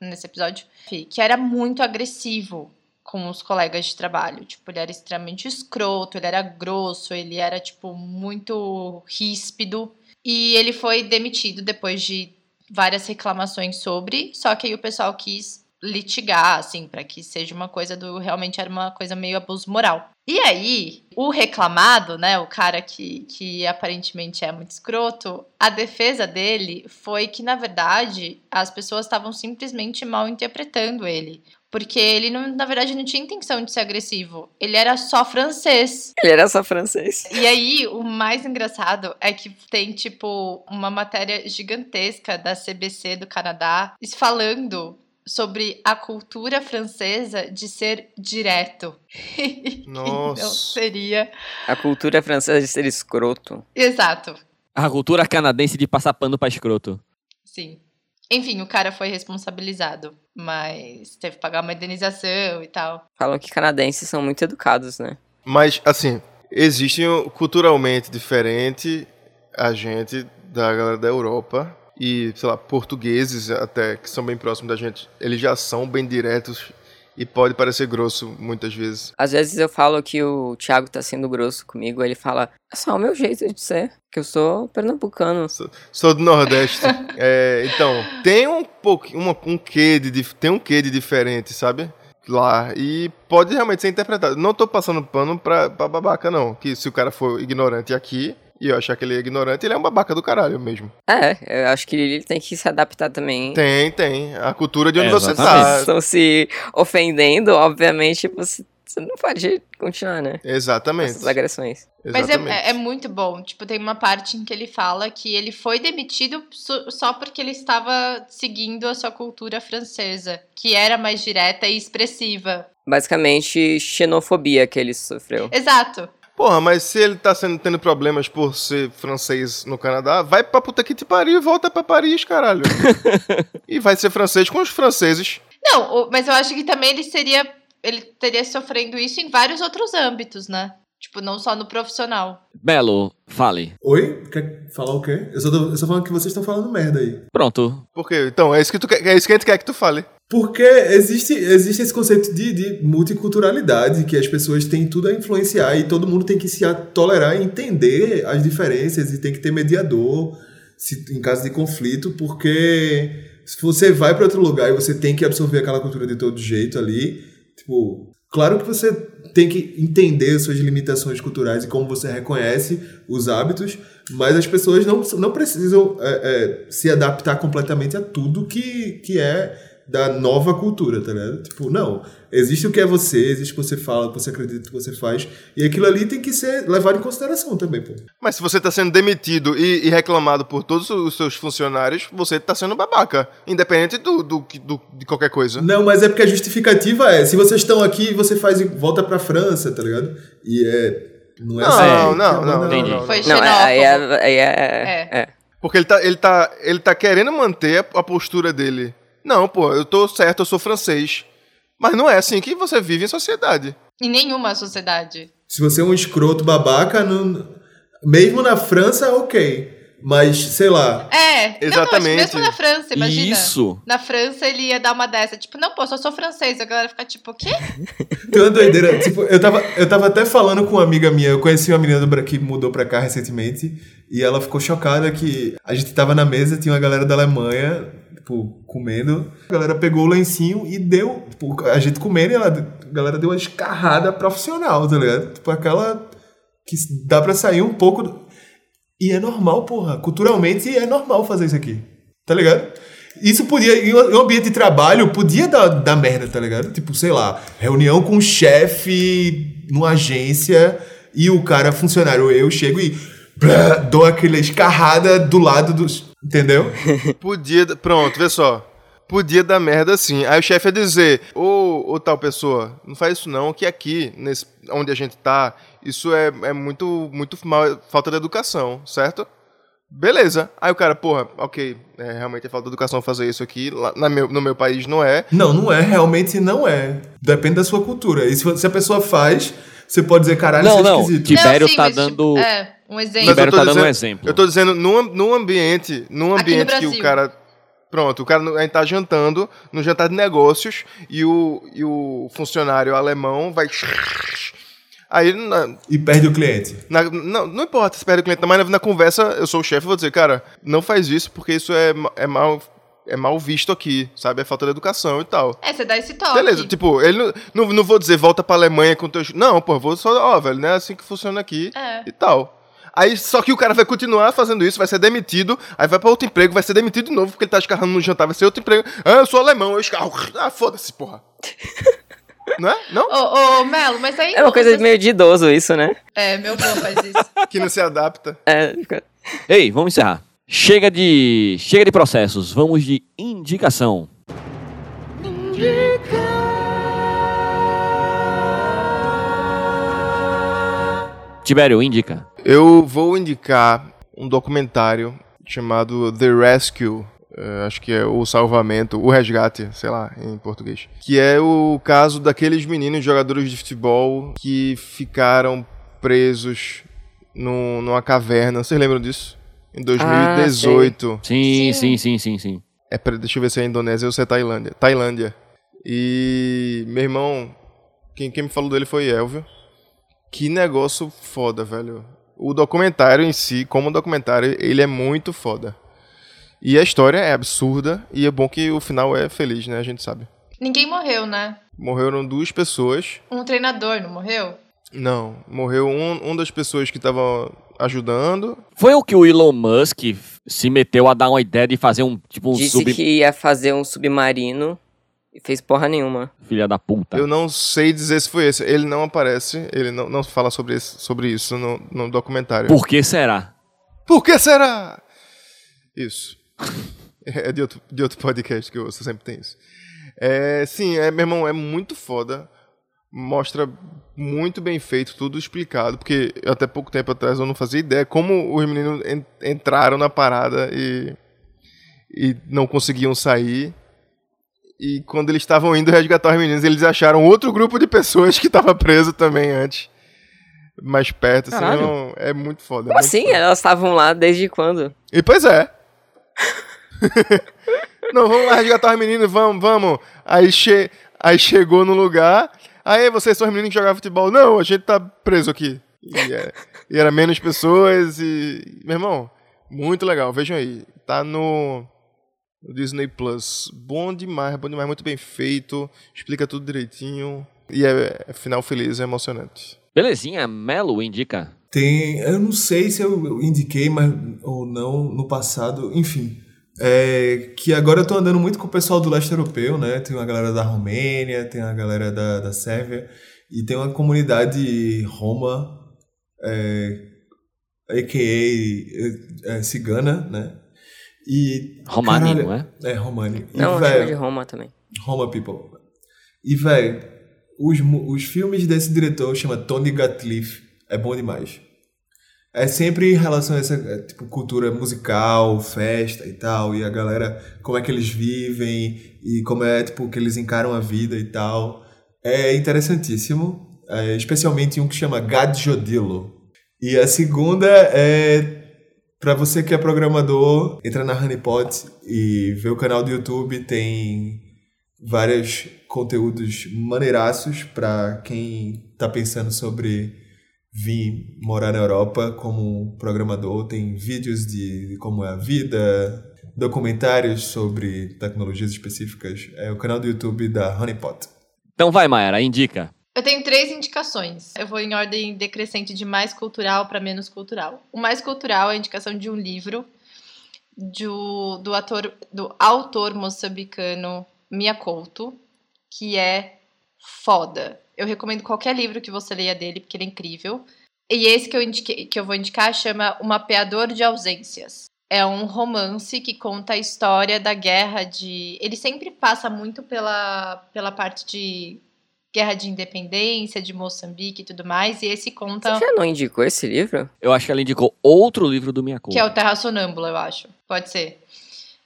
B: nesse episódio, que era muito agressivo com os colegas de trabalho. Tipo, ele era extremamente escroto, ele era grosso, ele era, tipo, muito ríspido. E ele foi demitido depois de várias reclamações sobre, só que aí o pessoal quis litigar, assim, para que seja uma coisa do. Realmente era uma coisa meio abuso moral. E aí, o reclamado, né, o cara que, que aparentemente é muito escroto, a defesa dele foi que, na verdade, as pessoas estavam simplesmente mal interpretando ele. Porque ele, não, na verdade, não tinha intenção de ser agressivo. Ele era só francês.
E: Ele era só francês.
B: E aí, o mais engraçado é que tem, tipo, uma matéria gigantesca da CBC do Canadá falando sobre a cultura francesa de ser direto. Que [LAUGHS]
A: Nossa.
B: Não seria.
E: A cultura francesa de ser escroto.
B: Exato.
C: A cultura canadense de passar pano pra escroto.
B: Sim. Enfim, o cara foi responsabilizado, mas teve que pagar uma indenização e tal.
E: Falam que canadenses são muito educados, né?
A: Mas, assim, existe culturalmente diferente a gente da galera da Europa e, sei lá, portugueses até, que são bem próximos da gente, eles já são bem diretos e pode parecer grosso muitas vezes.
E: Às vezes eu falo que o Thiago tá sendo grosso comigo, ele fala, é só o meu jeito de ser, que eu sou pernambucano.
A: Sou do Nordeste. [LAUGHS] É, então, tem um pouquinho, uma- um quê de, tem um quê de diferente, sabe? Lá. E pode realmente ser interpretado. Não tô passando pano pra, pra babaca, não. Que se o cara for ignorante aqui e eu achar que ele é ignorante, ele é um babaca do caralho mesmo.
E: É, eu acho que ele tem que se adaptar também.
A: Tem, tem. A cultura de onde
C: É,
A: você
C: exatamente.
A: tá.
E: Estão se ofendendo, obviamente, você, você não pode continuar, né?
A: Exatamente.
E: Essas agressões.
B: Mas é,
A: Exatamente.
B: é, é muito bom. Tipo, tem uma parte em que ele fala que ele foi demitido só porque ele estava seguindo a sua cultura francesa, que era mais direta e expressiva.
E: Basicamente, xenofobia que ele sofreu.
B: Exato.
A: Porra, mas se ele tá sendo, tendo problemas por ser francês no Canadá, vai pra puta que te pariu e volta pra Paris, caralho. [LAUGHS] e vai ser francês com os franceses.
B: Não, mas eu acho que também ele seria. Ele teria sofrendo isso em vários outros âmbitos, né? Tipo, não só no profissional.
C: Belo, fale.
G: Oi? Quer falar o quê? Eu só tô, eu só falando que vocês estão falando merda aí.
C: Pronto.
A: Por quê? Então, é isso que, tu quer, é isso que a gente quer que tu fale.
G: Porque existe, existe esse conceito de, de multiculturalidade, que as pessoas têm tudo a influenciar e todo mundo tem que se tolerar e entender as diferenças e tem que ter mediador se, em caso de conflito, porque se você vai para outro lugar e você tem que absorver aquela cultura de todo jeito ali, tipo, claro que você tem que entender suas limitações culturais e como você reconhece os hábitos, mas as pessoas não, não precisam é, é, se adaptar completamente a tudo que, que é da nova cultura, tá ligado? Tipo, não. Existe o que é você, existe o que você fala, o que você acredita, o que você faz. E aquilo ali tem que ser levado em consideração também, pô.
A: Mas se você tá sendo demitido e, e reclamado por todos os seus funcionários, você tá sendo babaca. Independente do, do, do- de qualquer coisa.
G: Não, mas é porque a justificativa é: se vocês estão aqui, você faz e volta pra França, tá ligado? E é. Não é
A: Não,
G: assim.
A: não, não, não,
C: Entendi.
A: não.
B: Foi
E: Não, é- aí é. É, é.
A: Porque ele tá, ele, tá, ele tá querendo manter a, a postura dele. Não, pô, eu tô certo, eu sou francês. Mas não é assim que você vive em sociedade.
B: Em nenhuma sociedade.
G: Se você é um escroto babaca, não... mesmo na França, ok. Mas, sei lá.
B: É,
A: Exatamente.
B: Não, mesmo na França, imagina.
C: Isso.
B: Na França ele ia dar uma dessa, tipo, não, pô, só sou francês. A galera fica tipo, o quê? [LAUGHS]
G: Tem uma doideira. tipo, eu tava, eu tava até falando com uma amiga minha. Eu conheci uma menina do que mudou pra cá recentemente. E ela ficou chocada que a gente tava na mesa, tinha uma galera da Alemanha, tipo, comendo. A galera pegou o lencinho e deu. Tipo, a gente comendo e ela, a galera deu uma escarrada profissional, tá ligado? Tipo, aquela. Que dá pra sair um pouco. do- E é normal, porra. Culturalmente é normal fazer isso aqui. Tá ligado? Isso podia, em um um ambiente de trabalho, podia dar, dar merda, tá ligado? Tipo, sei lá, reunião com o chefe numa agência e o cara, funcionário, eu chego e dou aquela escarrada do lado dos. Entendeu? [LAUGHS]
A: Podia. Pronto, vê só. Podia dar merda sim. Aí o chefe ia dizer: Ô, ô tal pessoa, não faz isso não, que aqui, nesse, onde a gente tá, isso é, é muito, muito mal, falta de educação, certo? Beleza. Aí o cara, porra, ok, é, realmente é falta de educação fazer isso aqui. Lá, na meu, no meu país não é.
G: Não, não é, realmente não é. Depende da sua cultura. E se, se a pessoa faz, você pode dizer, caralho,
C: Não,
G: isso é
C: não,
G: esquisito.
C: tipo- Tibério
B: Não, sim,
C: tá
B: mas,
C: dando-
B: É, um exemplo.
A: Mas eu tô
C: tá dando
A: dizendo-
C: um exemplo.
A: Eu tô dizendo, num, num ambiente, num ambiente que o cara. Pronto, o cara a gente tá jantando, no jantar de negócios, e o, e o funcionário alemão vai. [LAUGHS] Aí, na,
G: E perde o cliente.
A: na- não, não importa se perde o cliente, mas na, na conversa, eu sou o chefe, vou dizer, cara, não faz isso porque isso é, é mal. É mal visto aqui, sabe? É falta de educação e tal.
B: É, você dá esse toque.
A: Beleza, tipo, ele não, não, não vou dizer volta pra Alemanha com teu. Não, pô, vou só, ó, velho, não é assim que funciona aqui
B: É.
A: e tal. Aí, só que o cara vai continuar fazendo isso, vai ser demitido, aí vai pra outro emprego, vai ser demitido de novo, porque ele tá escarrando no jantar, vai ser outro emprego. Ah, eu sou alemão, eu escarro. Ah, foda-se, porra. [LAUGHS] não é? Não?
B: Ô, ô, Melo, mas aí...
E: É uma coisa
B: você-
E: meio de idoso isso, né?
B: É, meu avô faz isso. [LAUGHS]
A: Que não se adapta.
E: É, fica-
C: Ei, vamos encerrar. Chega de. Chega de processos. Vamos de indicação. Tibério, indica.
A: Eu vou indicar um documentário chamado The Rescue. eh, acho que é o salvamento, o resgate, sei lá, em português. Que é o caso daqueles meninos jogadores de futebol que ficaram presos num- numa caverna. Vocês lembram disso? Em 2018.
C: Sim, sim,
B: Sim.
C: sim, sim, sim.
A: É, pera, deixa eu ver se é Indonésia ou se é Tailândia. Tailândia. E, meu irmão, quem, quem me falou dele foi Elvio. Que negócio foda, velho. O documentário em si, como documentário, ele é muito foda. E a história é absurda e é bom que o final é feliz, né? A gente sabe.
B: Ninguém morreu, né?
A: Morreram duas pessoas.
B: Um treinador, não morreu?
A: Não, morreu um, um das pessoas que estavam ajudando.
C: Foi o que o Elon Musk se meteu a dar uma ideia de fazer um tipo um
E: Disse
C: sub.
E: que ia fazer um submarino fez porra nenhuma.
C: Filha da puta.
A: Eu não sei dizer se foi esse. Ele não aparece, ele não, não fala sobre, esse- sobre isso no, no documentário.
C: Por que será?
A: Por que será? Isso. [LAUGHS] É de outro, de outro podcast que eu ouço, sempre tem isso. É, sim, é, meu irmão, é muito foda. Mostra muito bem feito, tudo explicado. Porque até pouco tempo atrás eu não fazia ideia como os meninos en- entraram na parada e, e não conseguiam sair. E quando eles estavam indo resgatar os meninos, eles acharam outro grupo de pessoas que estava preso também antes. Mais perto, assim, não- é muito foda.
E: Como
A: muito
E: assim?
A: foda.
E: Elas estavam lá desde quando?
A: E pois é. [LAUGHS] não, vamos lá resgatar os meninos, vamos, vamos. Aí, che aí chegou no lugar. Aí, vocês são os meninos que jogavam futebol. Não, a gente tá preso aqui. E, é- e era menos pessoas e. Meu irmão, muito legal. Vejam aí. Tá no. No Disney Plus. Bom demais, bom demais, muito bem feito. Explica tudo direitinho. E é, é final feliz, é emocionante.
C: Belezinha, Melo indica.
G: Tem. Eu não sei se eu indiquei mas, ou não no passado, enfim. É, que agora eu tô andando muito com o pessoal do leste europeu, né? Tem uma galera da Romênia, tem a galera da, da Sérvia e tem uma comunidade roma, é, a.k.a. É, cigana, né? E,
C: Romani,
G: caralho,
C: não é?
G: É, Romani. E,
E: Não,
G: véi,
E: chama de Roma também.
G: Roma People. E, velho, os, os filmes desse diretor chama Tony Gatliff. É bom demais. É sempre em relação a essa é, tipo, cultura musical, festa e tal, e a galera, como é que eles vivem e como é tipo, que eles encaram a vida e tal. É interessantíssimo, é, especialmente um que chama Gadjodilo. E a segunda é Pra você que é programador, entra na Honeypot e vê o canal do YouTube, tem vários conteúdos maneiraços pra quem tá pensando sobre vir morar na Europa como programador. Tem vídeos de, de como é a vida, documentários sobre tecnologias específicas. É o canal do YouTube da Honeypot.
C: Então vai, Mayara, indica.
B: Eu tenho três indicações. Eu vou em ordem decrescente de mais cultural para menos cultural. O mais cultural é a indicação de um livro do, do, ator, do autor moçambicano Mia Couto, que é foda. Eu recomendo qualquer livro que você leia dele, porque ele é incrível. E esse que eu, indiquei, que eu vou indicar chama O Mapeador de Ausências. É um romance que conta a história da guerra de. Ele sempre passa muito pela, pela parte de guerra de independência, de Moçambique e tudo mais. E esse conta.
E: Você já não indicou esse livro?
C: Eu acho que ela indicou outro livro do Minha
B: Que é o Terra Sonâmbula, eu acho. Pode ser.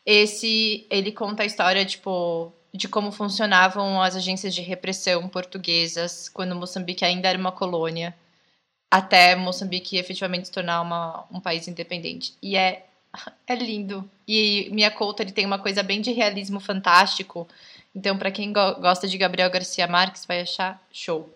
B: Esse, ele conta a história, tipo, de como funcionavam as agências de repressão portuguesas quando Moçambique ainda era uma colônia, até Moçambique efetivamente se tornar uma, um país independente. E é, [LAUGHS] é lindo. E Mia Couto, ele tem uma coisa bem de realismo fantástico. Então, para quem go- gosta de Gabriel Garcia Marques, vai achar show.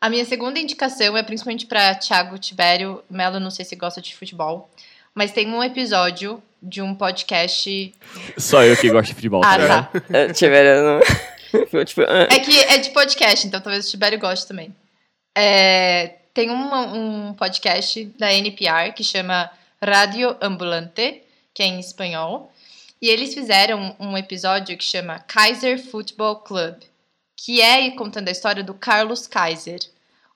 B: A minha segunda indicação é principalmente para Thiago Tibério. Melo, não sei se gosta de futebol, mas tem um episódio de um podcast.
C: Só eu que gosto de futebol.
B: Ah,
C: ligado?
B: tá.
E: É, Tiveram. não- [LAUGHS] tipo. ah.
B: É que é de podcast, então talvez o Tibério goste também. É, tem uma- um podcast da NPR que chama Radio Ambulante, que é em espanhol. E eles fizeram um episódio que chama Kaiser Football Club, que é contando a história do Carlos Kaiser,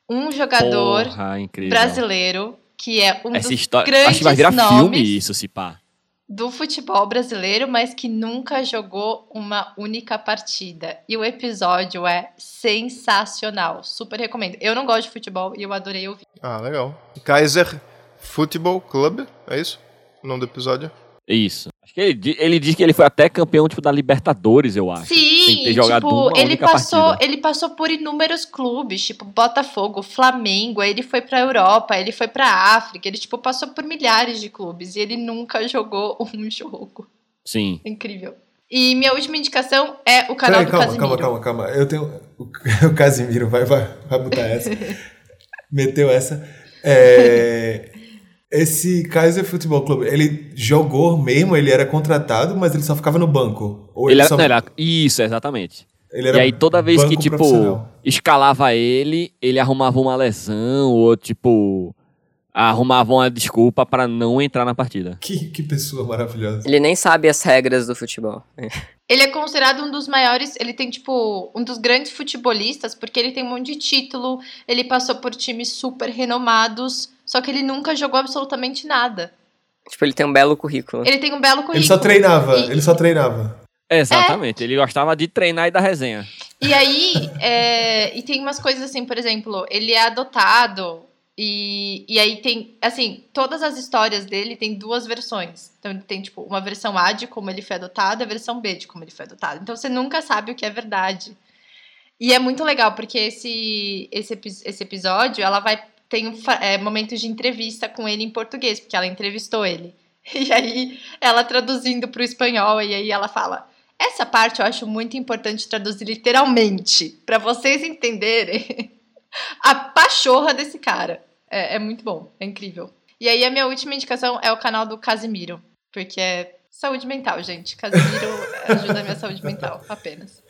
B: um jogador
C: Porra,
B: brasileiro que é um
C: Essa
B: dos
C: história.
B: grandes
C: Acho que vai virar
B: nomes
C: filme isso, se pá.
B: do futebol brasileiro, mas que nunca jogou uma única partida. E o episódio é sensacional. Super recomendo. Eu não gosto de futebol e eu adorei ouvir.
A: Ah, legal. Kaiser Football Club, é isso? O nome do episódio?
C: Isso. Acho que ele, ele diz que ele foi até campeão tipo, da Libertadores, eu acho.
B: Sim,
C: Sem ter jogado
B: tipo,
C: uma
B: ele
C: única
B: passou,
C: partida.
B: ele passou por inúmeros clubes, tipo Botafogo, Flamengo, aí ele foi pra Europa, ele foi pra África, ele tipo passou por milhares de clubes e ele nunca jogou [LAUGHS] um jogo.
C: Sim.
B: Incrível. E minha última indicação é o canal
G: Peraí,
B: do
G: calma,
B: Casimiro.
G: calma, calma, calma. Eu tenho. O, [LAUGHS] o Casimiro vai, vai, vai botar essa. [LAUGHS] Meteu essa. É, esse Kaiser Futebol Clube, ele jogou mesmo, ele era contratado, mas ele só ficava no banco. Ou
C: Ele
G: ele,
C: era,
G: só,
C: não, era- isso, exatamente.
G: ele
C: E
G: era
C: aí toda vez que, tipo, escalava ele, ele arrumava uma lesão ou, tipo, arrumava uma desculpa pra não entrar na partida.
G: Que, que pessoa maravilhosa.
E: Ele nem sabe as regras do futebol. [LAUGHS]
B: Ele é considerado um dos maiores, ele tem tipo um dos grandes futebolistas porque ele tem um monte de título, ele passou por times super renomados, só que ele nunca jogou absolutamente nada.
E: Tipo, ele tem um belo currículo.
B: Ele tem um belo currículo.
G: Ele só treinava,
B: E-
G: ele só treinava.
C: Exatamente, ele gostava de treinar e dar resenha.
B: E aí, é, e tem umas coisas assim, por exemplo, ele é adotado e, e aí tem, assim, todas as histórias dele tem duas versões. Então ele tem, tipo, uma versão A de como ele foi adotado e a versão B de como ele foi adotado. Então você nunca sabe o que é verdade. E é muito legal, porque esse, esse, esse episódio, ela vai, tem um é, momentos de entrevista com ele em português, porque ela entrevistou ele. [LAUGHS] E aí, ela traduzindo para o espanhol, e aí ela fala... Essa parte eu acho muito importante traduzir literalmente, para vocês entenderem [LAUGHS] a pachorra desse cara. É, é muito bom, é incrível. E aí a minha última indicação é o canal do Casimiro, porque é saúde mental, gente. Casimiro [LAUGHS] ajuda a minha saúde mental, apenas.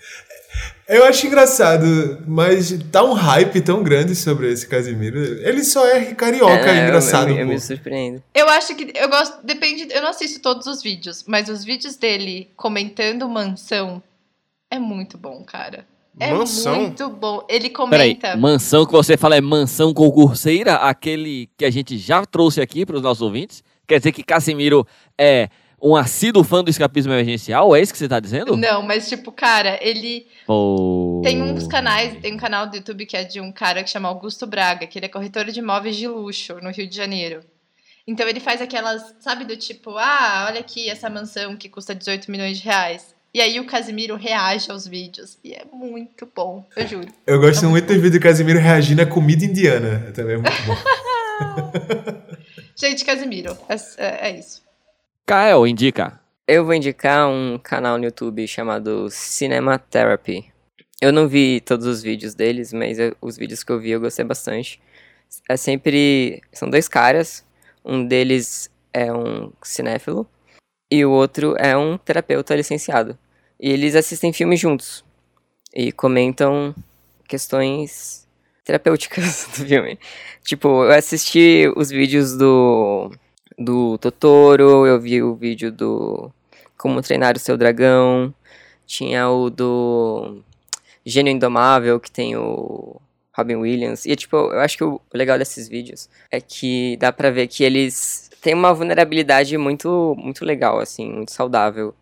G: Eu acho engraçado, mas tá um hype tão grande sobre esse Casimiro. Ele só é carioca,
E: É,
G: é,
E: eu-
G: engraçado.
E: Eu, eu,
G: pô.
E: me surpreendo.
B: Eu acho que. Eu gosto. Depende. Eu não assisto todos os vídeos, mas os vídeos dele comentando mansão é muito bom, cara. É
A: Mansão?
B: muito bom. Ele
C: Peraí,
B: comenta.
C: mansão que você fala é mansão concurseira, aquele que a gente já trouxe aqui para os nossos ouvintes? Quer dizer que Casimiro é um assíduo fã do escapismo emergencial? É isso que você tá dizendo?
B: Não, mas tipo, cara, ele
C: Pô.
B: tem uns canais, tem um canal do YouTube que é de um cara que chama Augusto Braga, que ele é corretor de imóveis de luxo no Rio de Janeiro. Então ele faz aquelas, sabe, do tipo, ah, olha aqui essa mansão que custa 18 milhões de reais. E aí o Casimiro reage aos vídeos. E é muito bom, eu juro.
G: Eu gosto muito dos vídeos do Casimiro reagindo à comida indiana. Também é muito bom. [LAUGHS] [LAUGHS]
B: Gente, Casimiro, é, é- é isso.
C: Kael, indica.
E: Eu vou indicar um canal no YouTube chamado Cinema Therapy. Eu não vi todos os vídeos deles, mas eu- os vídeos que eu vi eu gostei bastante. É sempre. São dois caras. Um deles é um cinéfilo e o outro é um terapeuta licenciado. E eles assistem filmes juntos e comentam questões terapêuticas [LAUGHS] do filme. Tipo, eu assisti os vídeos do do Totoro, eu vi o vídeo do Como Treinar o Seu Dragão, tinha o do Gênio Indomável, que tem o Robin Williams. E, tipo, eu acho que o legal desses vídeos é que dá pra ver que eles têm uma vulnerabilidade muito, muito legal, assim, muito saudável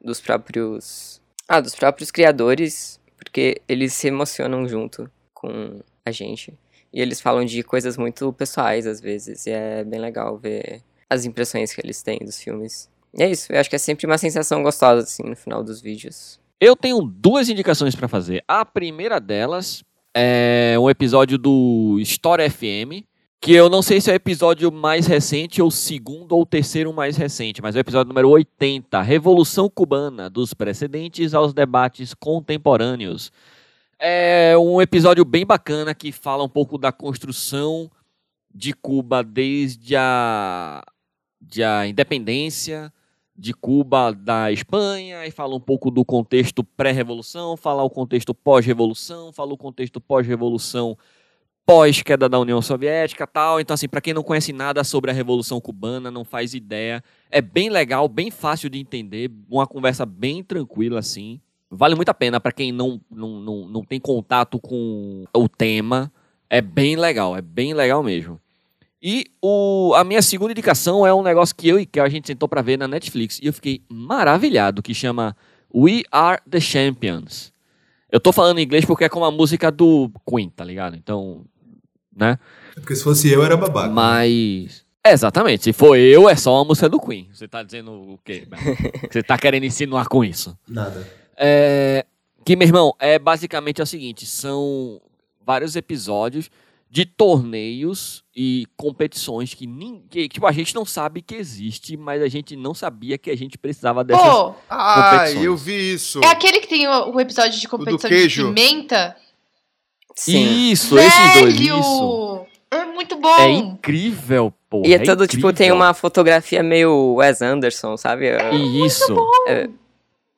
E: dos próprios... Ah, dos próprios criadores, porque eles se emocionam junto com a gente. E eles falam de coisas muito pessoais, às vezes, e é bem legal ver as impressões que eles têm dos filmes. E é isso, eu acho que é sempre uma sensação gostosa, assim, no final dos vídeos.
C: Eu tenho duas indicações pra fazer. A primeira delas é um episódio do História FM, que eu não sei se é o episódio mais recente ou segundo ou terceiro mais recente, mas é o episódio número 80, Revolução Cubana, dos precedentes aos debates contemporâneos. É um episódio bem bacana que fala um pouco da construção de Cuba desde a, de a independência, de Cuba da Espanha, e fala um pouco do contexto pré-revolução, fala o contexto pós-revolução, fala o contexto pós-revolução pós-queda da União Soviética tal. Então, assim, para quem não conhece nada sobre a Revolução Cubana, não faz ideia, é bem legal, bem fácil de entender, uma conversa bem tranquila, assim. Vale muito a pena para quem não, não, não, não tem contato com o tema. É bem legal, é bem legal mesmo. E o, a minha segunda indicação é um negócio que eu e Kel a gente sentou pra ver na Netflix e eu fiquei maravilhado, que chama We Are the Champions. Eu tô falando em inglês porque é como a música do Queen, tá ligado? Então, né?
G: Porque se fosse eu, era babaca.
C: Mas. É, exatamente. Se for eu, é só uma música do Queen. Você tá dizendo o quê? [LAUGHS] Você tá querendo insinuar com isso?
G: Nada.
C: É, que, meu irmão, é basicamente é o seguinte: são vários episódios de torneios e competições que ninguém. Tipo, a gente não sabe que existe, mas a gente não sabia que a gente precisava dessas.
B: Pô,
A: Ah, eu vi isso.
B: é aquele que tem o, o episódio de competição de pimenta?
E: Sim.
C: Isso, esses dois, isso.
B: Velho! É muito bom!
C: É incrível, pô.
E: E é todo, tipo, tem uma fotografia meio Wes Anderson, sabe? É-
C: Isso.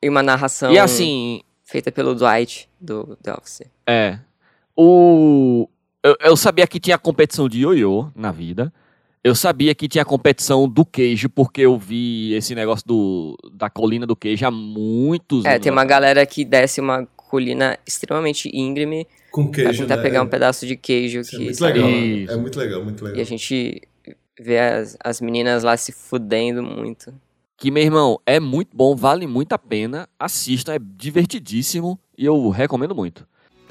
E: E uma narração
C: E assim,
E: feita pelo Dwight, do The Office.
C: É. O. Eu, eu sabia que tinha competição de ioiô na vida. Eu sabia que tinha competição do queijo, porque eu vi esse negócio do, da colina do queijo há muitos
E: É,
C: anos.
E: tem uma galera que desce uma colina extremamente íngreme
G: Com
E: pra
G: queijo,
E: tentar
G: né?
E: pegar
G: é,
E: um pedaço de queijo
G: é
E: que
G: muito
E: sabe?
G: legal.
C: Isso.
G: É muito legal, muito legal.
E: E a gente vê as, as meninas lá se fudendo muito.
C: Que, meu irmão, é muito bom, vale muito a pena. Assistam, é divertidíssimo e eu recomendo muito.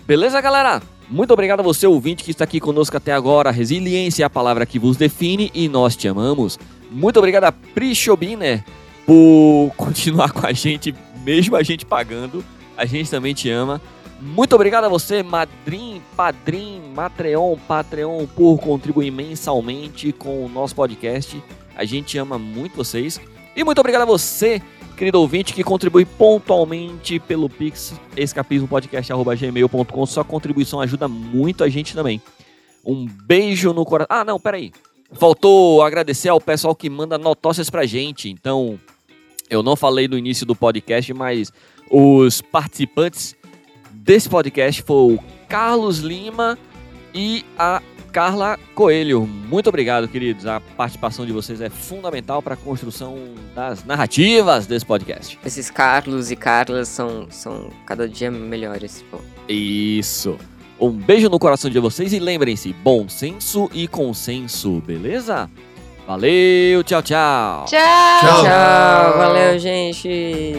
C: Beleza, galera? Muito obrigado a você, ouvinte, que está aqui conosco até agora. Resiliência é a palavra que vos define e nós te amamos. Muito obrigado a Pri Schobiner por continuar com a gente, mesmo a gente pagando. A gente também te ama. Muito obrigado a você, Madrim, Padrim, Matreon, Patreon, por contribuir mensalmente com o nosso podcast. A gente ama muito vocês. E muito obrigado a você, querido ouvinte, que contribui pontualmente pelo Pix escapismopodcast.gmail.com. Sua contribuição ajuda muito a gente também. Um beijo no coração. Ah, não, peraí. Faltou agradecer ao pessoal que manda notócias pra gente. Então, eu não falei no início do podcast, mas os participantes desse podcast foi o Carlos Lima e a Carla Coelho. Muito obrigado, queridos. A participação de vocês é fundamental para a construção das narrativas desse podcast.
E: Esses Carlos e Carlas são, são cada dia melhores. Pô.
C: Isso. Um beijo no coração de vocês e lembrem-se, bom senso e consenso, beleza? Valeu, tchau, tchau.
B: Tchau!
G: Tchau.
E: Tchau, valeu, gente.